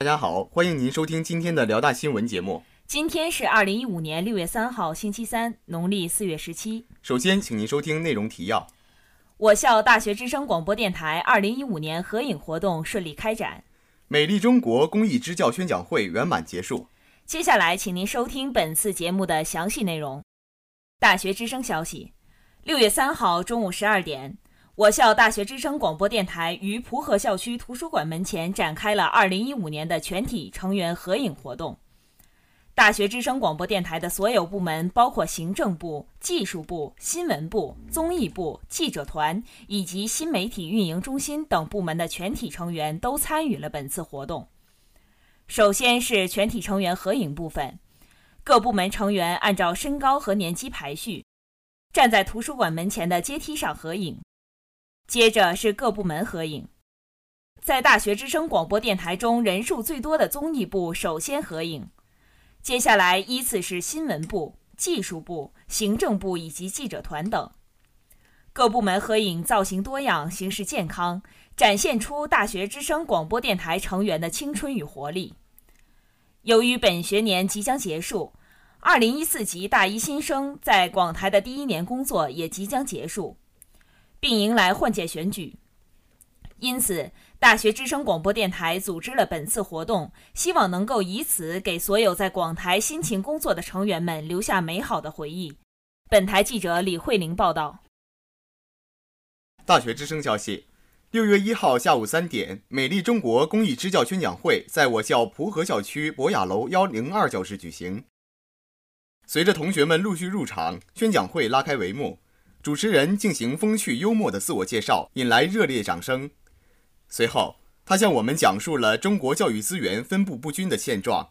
大家好，欢迎您收听今天的辽大新闻节目。今天是二零一五年六月三号，星期三，农历四月十七。首先，请您收听内容提要。我校大学之声广播电台二零一五年合影活动顺利开展，美丽中国公益支教宣讲会圆满结束。接下来，请您收听本次节目的详细内容。大学之声消息：六月三号中午十二点，我校大学之声广播电台于蒲河校区图书馆门前展开了二零一五年的全体成员合影活动。大学之声广播电台的所有部门，包括行政部、技术部、新闻部、综艺部、记者团以及新媒体运营中心等部门的全体成员都参与了本次活动。首先是全体成员合影部分，各部门成员按照身高和年级排序，站在图书馆门前的阶梯上合影。接着是各部门合影，在大学之声广播电台中人数最多的综艺部首先合影。接下来依次是新闻部、技术部、行政部以及记者团等各部门合影，造型多样，形式健康，展现出大学之声广播电台成员的青春与活力。由于本学年即将结束，二零一四级大一新生在广台的第一年工作也即将结束，并迎来换届选举，因此。大学之声广播电台组织了本次活动，希望能够以此给所有在广台辛勤工作的成员们留下美好的回忆。本台记者李慧玲报道。大学之声消息：六月一号下午三点，美丽中国公益支教宣讲会在我校蒲河校区博雅楼幺零二教室举行。随着同学们陆续入场，宣讲会拉开帷幕，主持人进行风趣幽默的自我介绍，引来热烈掌声。随后，他向我们讲述了中国教育资源分布不均的现状。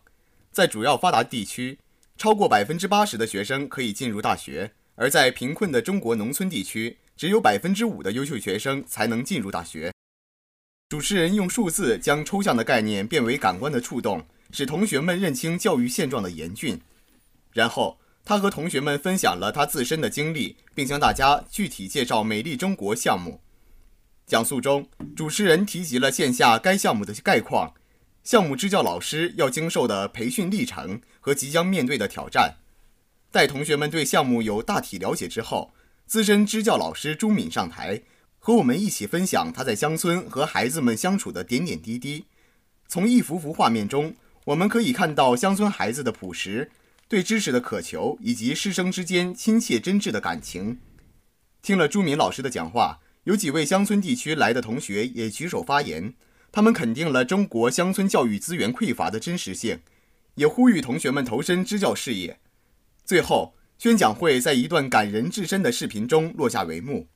在主要发达地区，超过百分之八十的学生可以进入大学；而在贫困的中国农村地区，只有百分之五的优秀学生才能进入大学。主持人用数字将抽象的概念变为感官的触动，使同学们认清教育现状的严峻。然后，他和同学们分享了他自身的经历，并向大家具体介绍“美丽中国”项目。讲述中，主持人提及了线下该项目的概况、项目支教老师要经受的培训历程和即将面对的挑战。待同学们对项目有大体了解之后，资深支教老师朱敏上台，和我们一起分享他在乡村和孩子们相处的点点滴滴。从一幅幅画面中，我们可以看到乡村孩子的朴实、对知识的渴求，以及师生之间亲切真挚的感情。听了朱敏老师的讲话。有几位乡村地区来的同学也举手发言，他们肯定了中国乡村教育资源匮乏的真实性，也呼吁同学们投身支教事业。最后，宣讲会在一段感人至深的视频中落下帷幕。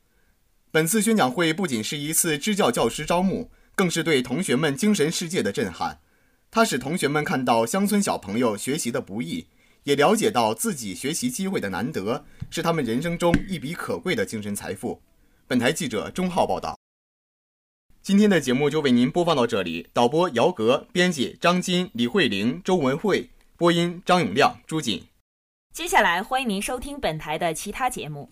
本次宣讲会不仅是一次支教教师招募，更是对同学们精神世界的震撼。它使同学们看到乡村小朋友学习的不易，也了解到自己学习机会的难得，是他们人生中一笔可贵的精神财富。本台记者钟浩报道。今天的节目就为您播放到这里。导播姚格，编辑张金、李慧玲、周文慧，播音张永亮、朱锦。接下来欢迎您收听本台的其他节目。